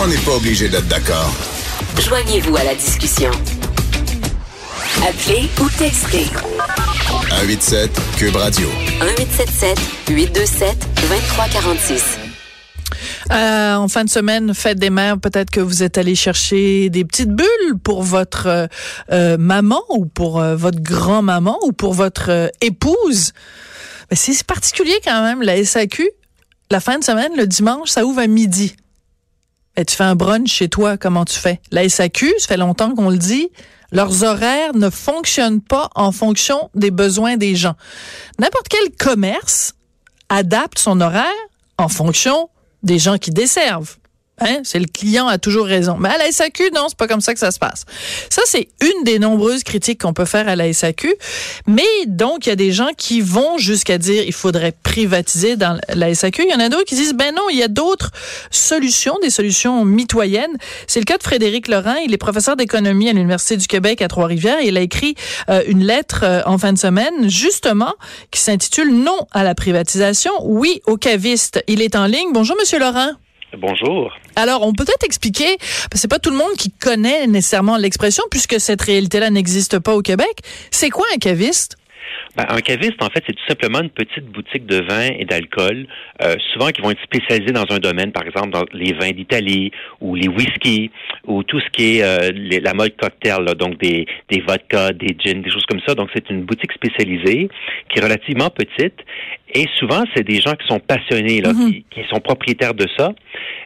On n'est pas obligé d'être d'accord. Joignez-vous à la discussion. Appelez ou textez. 187 Cube Radio. 1877 827 2346. Euh, en fin de semaine, fête des mères, peut-être que vous êtes allé chercher des petites bulles pour votre euh, euh, maman ou pour euh, votre grand-maman ou pour votre euh, épouse. Ben, c'est particulier quand même, la SAQ. La fin de semaine, le dimanche, ça ouvre à midi. Et tu fais un brunch chez toi, comment tu fais? La SAQ, ça fait longtemps qu'on le dit, leurs horaires ne fonctionnent pas en fonction des besoins des gens. N'importe quel commerce adapte son horaire en fonction des gens qui desservent. Hein? C'est le client a toujours raison. Mais à la SAQ, non, c'est pas comme ça que ça se passe. Ça, c'est une des nombreuses critiques qu'on peut faire à la SAQ. Mais donc, il y a des gens qui vont jusqu'à dire il faudrait privatiser dans la SAQ. Il y en a d'autres qui disent ben non, il y a d'autres solutions, des solutions mitoyennes. C'est le cas de Frédéric Laurent. Il est professeur d'économie à l'Université du Québec à Trois-Rivières. Il a écrit euh, une lettre euh, en fin de semaine, justement, qui s'intitule Non à la privatisation, oui aux cavistes. Il est en ligne. Bonjour, Monsieur Laurent. Bonjour. Alors, on peut peut-être expliquer, parce que c'est pas tout le monde qui connaît nécessairement l'expression, puisque cette réalité-là n'existe pas au Québec. C'est quoi un caviste? Ben, un caviste, en fait, c'est tout simplement une petite boutique de vin et d'alcool, euh, souvent qui vont être spécialisés dans un domaine, par exemple dans les vins d'Italie ou les whiskies ou tout ce qui est euh, les, la mode cocktail, là, donc des, des vodkas, des gins, des choses comme ça. Donc, c'est une boutique spécialisée qui est relativement petite et souvent, c'est des gens qui sont passionnés, là, qui, qui, sont propriétaires de ça.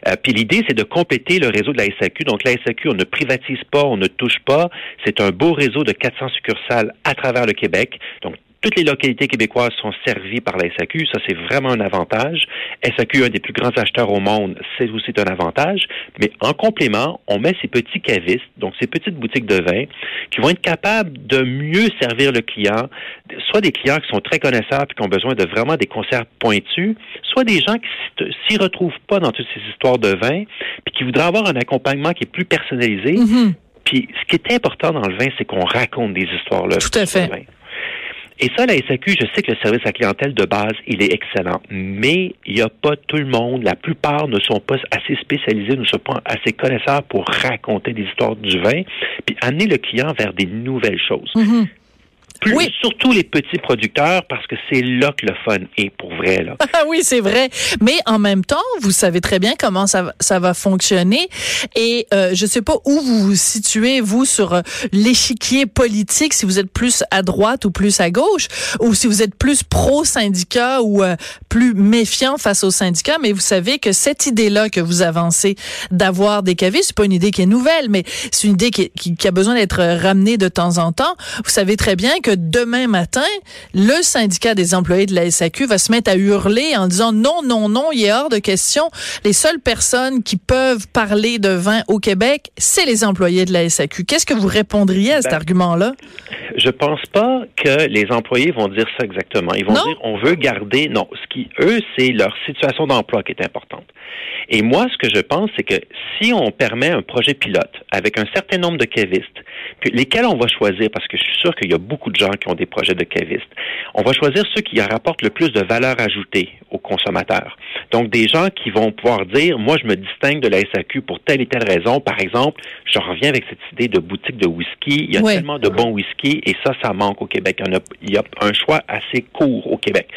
Euh, puis l'idée, c'est de compléter le réseau de la SAQ. Donc, la SAQ, on ne privatise pas, on ne touche pas. C'est un beau réseau de 400 succursales à travers le Québec. Donc, toutes les localités québécoises sont servies par la SAQ. Ça, c'est vraiment un avantage. SAQ, un des plus grands acheteurs au monde, c'est aussi un avantage. Mais en complément, on met ces petits cavistes, donc ces petites boutiques de vin, qui vont être capables de mieux servir le client, soit des clients qui sont très connaisseurs et qui ont besoin de vraiment des concerts pointus, soit des gens qui s'y retrouvent pas dans toutes ces histoires de vin, puis qui voudraient avoir un accompagnement qui est plus personnalisé. Mm -hmm. Puis ce qui est important dans le vin, c'est qu'on raconte des histoires là. Tout à fait. Et ça, la SAQ, je sais que le service à clientèle de base, il est excellent, mais il n'y a pas tout le monde. La plupart ne sont pas assez spécialisés, ne sont pas assez connaisseurs pour raconter des histoires du vin, puis amener le client vers des nouvelles choses. Mm -hmm. Plus, oui. Surtout les petits producteurs, parce que c'est là que le fun est pour vrai. Là. oui, c'est vrai. Mais en même temps, vous savez très bien comment ça, ça va fonctionner. Et euh, je sais pas où vous vous situez, vous, sur euh, l'échiquier politique, si vous êtes plus à droite ou plus à gauche, ou si vous êtes plus pro-syndicat ou euh, plus méfiant face aux syndicats. Mais vous savez que cette idée-là que vous avancez d'avoir des cavistes, c'est pas une idée qui est nouvelle, mais c'est une idée qui, qui, qui a besoin d'être ramenée de temps en temps. Vous savez très bien que demain matin, le syndicat des employés de la SAQ va se mettre à hurler en disant non, non, non, il est hors de question. Les seules personnes qui peuvent parler de vin au Québec, c'est les employés de la SAQ. Qu'est-ce que vous répondriez à cet ben, argument-là? Je pense pas que les employés vont dire ça exactement. Ils vont non? dire on veut garder. Non, ce qui, eux, c'est leur situation d'emploi qui est importante. Et moi, ce que je pense, c'est que si on permet un projet pilote avec un certain nombre de cavistes, lesquels on va choisir, parce que je suis sûr qu'il y a beaucoup de gens qui ont des projets de cavistes, on va choisir ceux qui rapportent le plus de valeur ajoutée aux consommateurs. Donc, des gens qui vont pouvoir dire, moi, je me distingue de la SAQ pour telle et telle raison. Par exemple, je reviens avec cette idée de boutique de whisky. Il y a Oui. tellement de bons whisky et ça, ça manque au Québec. Il y a un choix assez court au Québec.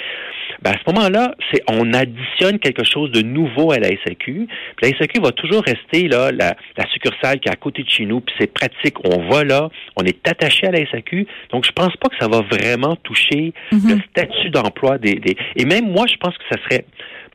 Ben, à ce moment-là, c'est on additionne quelque chose de nouveau à la SAQ. Puis la SAQ va toujours rester là la, la succursale qui est à côté de chez nous. Puis c'est pratique. On va là, on est attaché à la SAQ. Donc je pense pas que ça va vraiment toucher Mhm. le statut d'emploi des, des. Et même moi, je pense que ça serait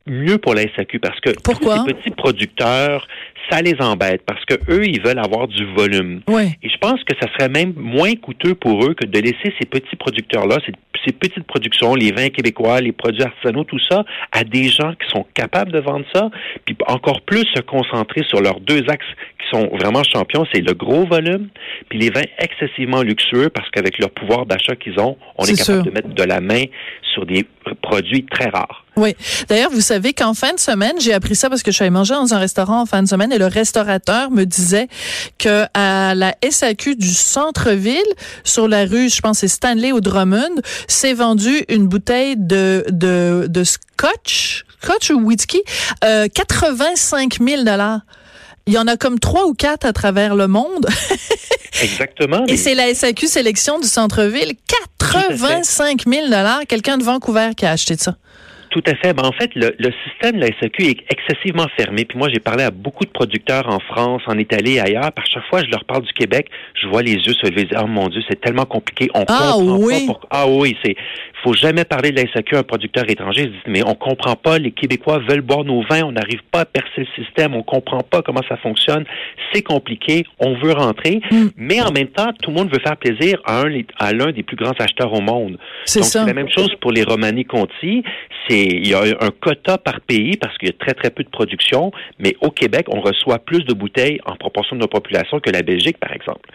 mieux pour la SAQ parce que Pourquoi? tous ces petits producteurs, ça les embête parce que eux, ils veulent avoir du volume. Oui. Et je pense que ça serait même moins coûteux pour eux que de laisser ces petits producteurs-là, ces, ces, petites productions, les vins québécois, les produits artisanaux, tout ça, à des gens qui sont capables de vendre ça, puis encore plus se concentrer sur leurs deux axes qui sont vraiment champions, c'est le gros volume, puis les vins excessivement luxueux parce qu'avec leur pouvoir d'achat qu'ils ont, on est, est capable sûr. de mettre de la main sur des produits très rares. Oui. D'ailleurs, vous savez qu'en fin de semaine, j'ai appris ça parce que je suis allée manger dans un restaurant en fin de semaine et le restaurateur me disait que à la SAQ du centre-ville, sur la rue, je pense c'est Stanley ou Drummond, s'est vendu une bouteille de, de, de scotch, scotch ou whisky, euh, 85 000 dollars. Il y en a comme trois ou quatre à travers le monde. Exactement. Et c'est la SAQ Sélection du centre-ville. 85 000 Quelqu'un de Vancouver qui a acheté ça. Tout à fait. Ben, en fait, le, le, système de la SAQ est excessivement fermé. Puis moi, j'ai parlé à beaucoup de producteurs en France, en Italie, ailleurs. Par chaque fois, je leur parle du Québec, je vois les yeux se lever. Oh mon Dieu, c'est tellement compliqué. On ah, comprend oui. pas. Ah oui, c'est. Faut jamais parler de la SAQ à un producteur étranger. Ils disent, mais on comprend pas. Les Québécois veulent boire nos vins. On n'arrive pas à percer le système. On comprend pas comment ça fonctionne. C'est compliqué. On veut rentrer. Mm. Mais en même temps, tout le monde veut faire plaisir à un, à l'un des plus grands acheteurs au monde. C'est ça. C'est la même chose pour les Romani Conti. C'est, il y a un quota par pays parce qu'il y a très, très peu de production. Mais au Québec, on reçoit plus de bouteilles en proportion de nos populations que la Belgique, par exemple.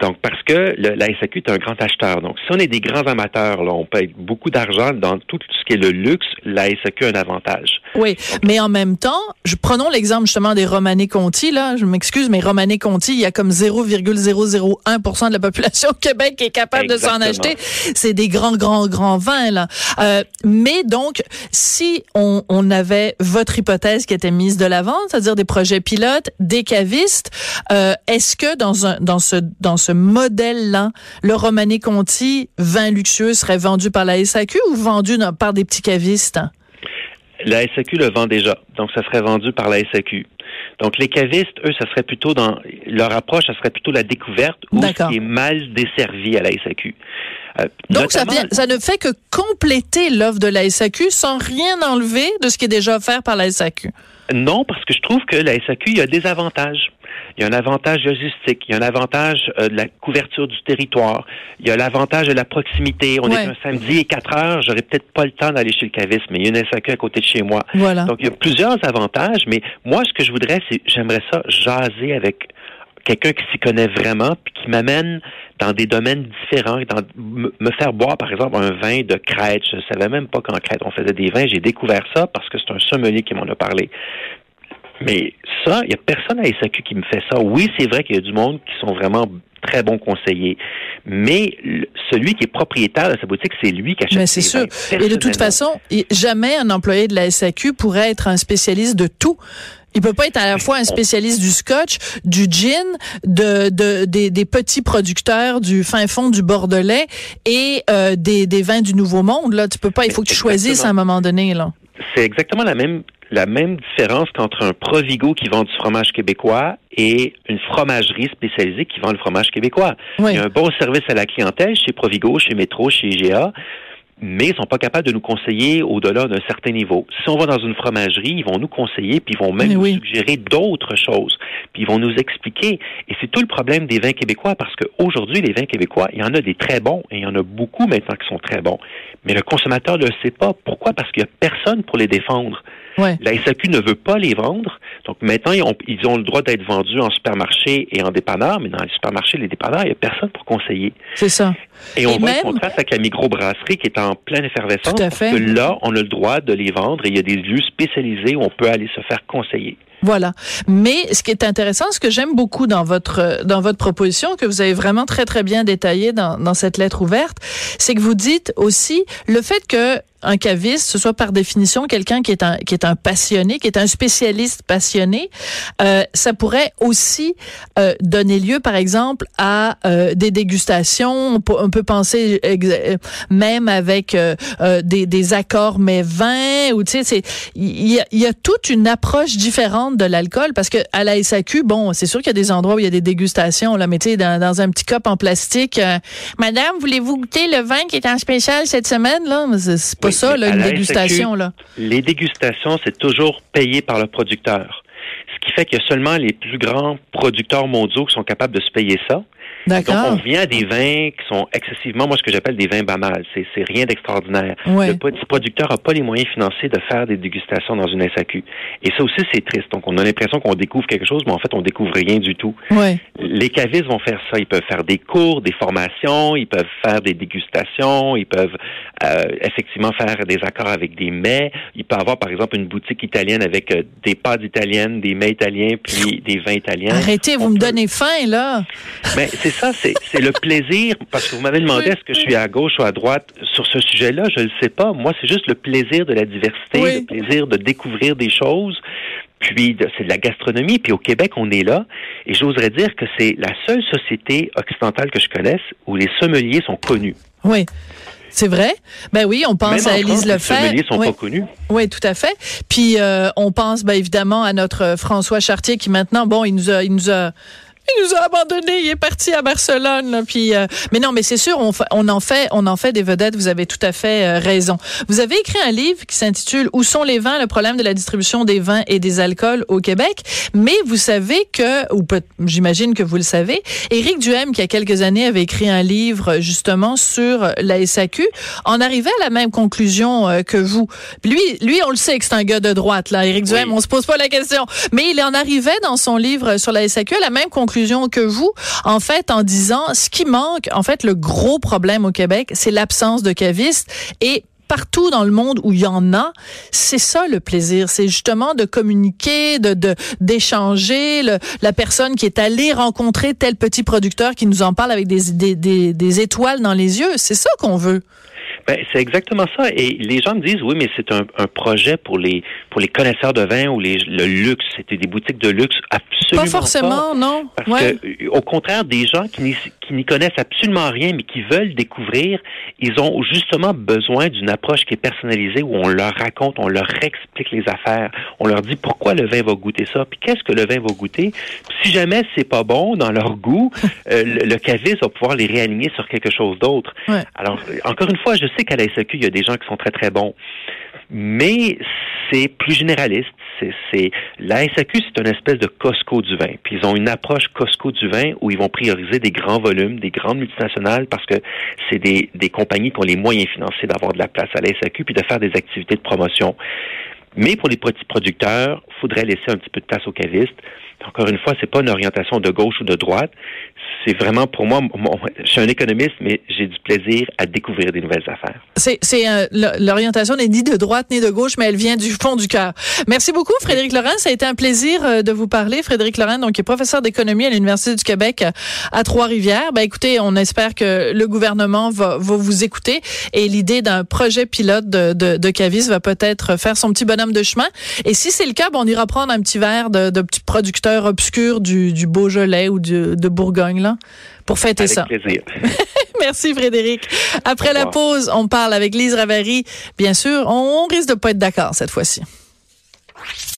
Donc, parce que le, la SAQ est un grand acheteur. Donc, si on est des grands amateurs, là, on paye beaucoup d'argent dans tout ce qui est le luxe, la SAQ a un avantage. Oui, mais en même temps, je, prenons l'exemple justement des Romanée Conti, là, je m'excuse, mais Romanée Conti, il y a comme 0,001% de la population au Québec qui est capable Exactement. de s'en acheter. C'est des grands, grands, grands vins, là. Euh, mais donc, si on, on avait votre hypothèse qui était mise de l'avant, c'est-à-dire des projets pilotes, des cavistes, euh, est-ce que dans un, dans ce, dans ce modèle-là, le Romanée Conti, vin luxueux, serait vendu par la SAQ ou vendu par des petits cavistes? La SAQ le vend déjà. Donc, ça serait vendu par la SAQ. Donc, les cavistes, eux, ça serait plutôt dans leur approche, ça serait plutôt la découverte ou ce qui est mal desservi à la SAQ. Euh, Donc, ça, vient, ça ne fait que compléter l'offre de la SAQ sans rien enlever de ce qui est déjà offert par la SAQ. Non, parce que je trouve que la SAQ, il y a des avantages. Il y a un avantage logistique, il y a un avantage euh, de la couverture du territoire, il y a l'avantage de la proximité. On Ouais. est un samedi et 4 heures, j'aurais peut-être pas le temps d'aller chez le caviste, mais il y a une SAQ à côté de chez moi. Voilà. Donc, il y a plusieurs avantages, mais moi, ce que je voudrais, c'est, j'aimerais ça jaser avec quelqu'un qui s'y connaît vraiment, puis qui m'amène dans des domaines différents, dans, me me faire boire, par exemple, un vin de Crète. Je savais même pas qu'en Crète, on faisait des vins. J'ai découvert ça parce que c'est un sommelier qui m'en a parlé. Mais ça, il n'y a personne à SAQ qui me fait ça. Oui, c'est vrai qu'il y a du monde qui sont vraiment très bons conseillers. Mais le- celui qui est propriétaire de sa boutique, c'est lui qui achète Mais c'est sûr. Et de toute façon, jamais un employé de la SAQ pourrait être un spécialiste de tout. Il peut pas être à la fois un spécialiste du scotch, du gin, de, de des, des petits producteurs du fin fond du Bordelais et euh, des, des vins du Nouveau Monde. Là, tu peux pas. Il faut que tu choisisses à un moment donné. Là. c'est exactement la même la même différence qu'entre un Provigo qui vend du fromage québécois et une fromagerie spécialisée qui vend le fromage québécois. Oui. Il y a un bon service à la clientèle chez Provigo, chez Métro, chez IGA, mais ils sont pas capables de nous conseiller au-delà d'un certain niveau. Si on va dans une fromagerie, ils vont nous conseiller, puis ils vont même nous suggérer d'autres choses, puis ils vont nous expliquer. Et c'est tout le problème des vins québécois, parce qu'aujourd'hui, les vins québécois, il y en a des très bons, et il y en a beaucoup maintenant qui sont très bons. Mais le consommateur ne le sait pas. Pourquoi? Parce qu'il n'y a personne pour les défendre. Ouais. La SAQ ne veut pas les vendre. Donc maintenant, ils ont, ils ont le droit d'être vendus en supermarché et en dépanneur, mais dans les supermarchés et les dépanneurs, il n'y a personne pour conseiller. C'est ça. Et on Et voit même- le contraste avec la microbrasserie qui est en pleine effervescence. Tout à parce fait. que là, on a le droit de les vendre et il y a des lieux spécialisés où on peut aller se faire conseiller. Voilà. Mais ce qui est intéressant, ce que j'aime beaucoup dans votre dans votre proposition, que vous avez vraiment très très bien détaillé dans, dans cette lettre ouverte, c'est que vous dites aussi le fait que un caviste, ce soit par définition quelqu'un qui est un qui est un passionné, qui est un spécialiste passionné, euh, ça pourrait aussi euh, donner lieu, par exemple, à euh, des dégustations. On peut, penser même avec euh, euh, des, des accords mais vins ou tu sais, il y a, y a toute une approche différente de l'alcool parce que à la SAQ, bon, c'est sûr qu'il y a des endroits où il y a des dégustations là, mais tu sais, dans, dans un petit cup en plastique, euh, Madame, voulez-vous goûter le vin qui est en spécial cette semaine là? Mais C'est pas Oui, ça, là, une dégustation SAQ, là. Les dégustations, c'est toujours payé par le producteur. Ce qui fait a seulement les plus grands producteurs mondiaux qui sont capables de se payer ça. Donc, on vient à des vins qui sont excessivement, moi, ce que j'appelle des vins banals. C'est, c'est rien d'extraordinaire. Ouais. Le petit producteur n'a pas les moyens financiers de faire des dégustations dans une SAQ. Et ça aussi, c'est triste. Donc, on a l'impression qu'on découvre quelque chose, mais en fait, on découvre rien du tout. Ouais. Les cavistes vont faire ça. Ils peuvent faire des cours, des formations, ils peuvent faire des dégustations, ils peuvent euh, effectivement faire des accords avec des mets. Il peut avoir, par exemple, une boutique italienne avec euh, des pâtes italiennes, des mets italiens, puis des vins italiens. Arrêtez, vous me peut- donnez faim là. mais c'est ça, c'est le plaisir, parce que vous m'avez demandé Oui. est-ce que je suis à gauche ou à droite sur ce sujet-là, je ne le sais pas. Moi, c'est juste le plaisir de la diversité, Oui. le plaisir de découvrir des choses. puis c'est de la gastronomie. Puis au Québec, on est là. Et j'oserais dire que c'est la seule société occidentale que je connaisse où les sommeliers sont connus. Oui. C'est vrai? Ben oui, on pense à Élise Lefebvre. Les sommeliers sont oui. pas connus. Oui, tout à fait. Puis euh, on pense ben, évidemment à notre François Chartier qui maintenant, bon, il nous a, il nous a il nous a abandonnés, il est parti à Barcelone. Là, puis, euh, mais non, mais c'est sûr, on, on, en fait, on en fait des vedettes. Vous avez tout à fait euh, raison. Vous avez écrit un livre qui s'intitule Où sont les vins? Le problème de la distribution des vins et des alcools au Québec. Mais vous savez que, ou j'imagine que vous le savez, Éric Duhem, qui a quelques années avait écrit un livre justement sur la SAQ, en arrivait à la même conclusion euh, que vous. Lui, lui, on le sait que c'est un gars de droite. Là, Éric Duhem, oui. on se pose pas la question. Mais il en arrivait dans son livre sur la SAQ à la même conclusion que vous, en fait, en disant ce qui manque, en fait, le gros problème au Québec, c'est l'absence de cavistes. Et partout dans le monde où il y en a, c'est ça le plaisir, c'est justement de communiquer, de d'échanger, la personne qui est allée rencontrer tel petit producteur qui nous en parle avec des, des, des, des étoiles dans les yeux, c'est ça qu'on veut. Ben, c'est exactement ça. Et les gens me disent, oui, mais c'est un, un, projet pour les pour les connaisseurs de vin ou les, le luxe. C'était des boutiques de luxe absolument pas forcément, pas. non. Parce ouais. que, au contraire, des gens qui n'y connaissent absolument rien, mais qui veulent découvrir, ils ont justement besoin d'une approche qui est personnalisée où on leur raconte, on leur explique les affaires, on leur dit pourquoi le vin va goûter ça, puis qu'est-ce que le vin va goûter. Puis si jamais c'est pas bon dans leur goût, euh, le, le caviste va pouvoir les réaligner sur quelque chose d'autre. Ouais. Alors, encore une fois, je sais qu'à la SAQ, il y a des gens qui sont très, très bons. Mais c'est plus généraliste. C'est, la SAQ, c'est une espèce de Costco du vin. Puis ils ont une approche Costco du vin où ils vont prioriser des grands volumes, des grandes multinationales, parce que c'est des, compagnies qui ont les moyens financiers d'avoir de la place à la SAQ puis de faire des activités de promotion. Mais pour les petits producteurs, il faudrait laisser un petit peu de place aux cavistes. Encore une fois, c'est pas une orientation de gauche ou de droite. C'est vraiment pour moi, je suis un économiste, mais j'ai du plaisir à découvrir des nouvelles affaires. C'est, euh, l'orientation n'est ni de droite ni de gauche, mais elle vient du fond du cœur. Merci beaucoup, Frédéric Laurent. Ça a été un plaisir euh, de vous parler. Frédéric Laurent, donc, qui est professeur d'économie à l'Université du Québec à Trois-Rivières. Ben, écoutez, on espère que le gouvernement va, vous écouter et l'idée d'un projet pilote de, Cavis va peut-être faire son petit bonhomme de chemin. Et si c'est le cas, ben, on ira prendre un petit verre de, de petits producteurs obscurs du, du Beaujolais ou du, de Bourgogne, pour fêter avec ça. Plaisir. Merci Frédéric. Après la pause, on parle avec Lise Ravary. Bien sûr, on risque de pas être d'accord cette fois-ci.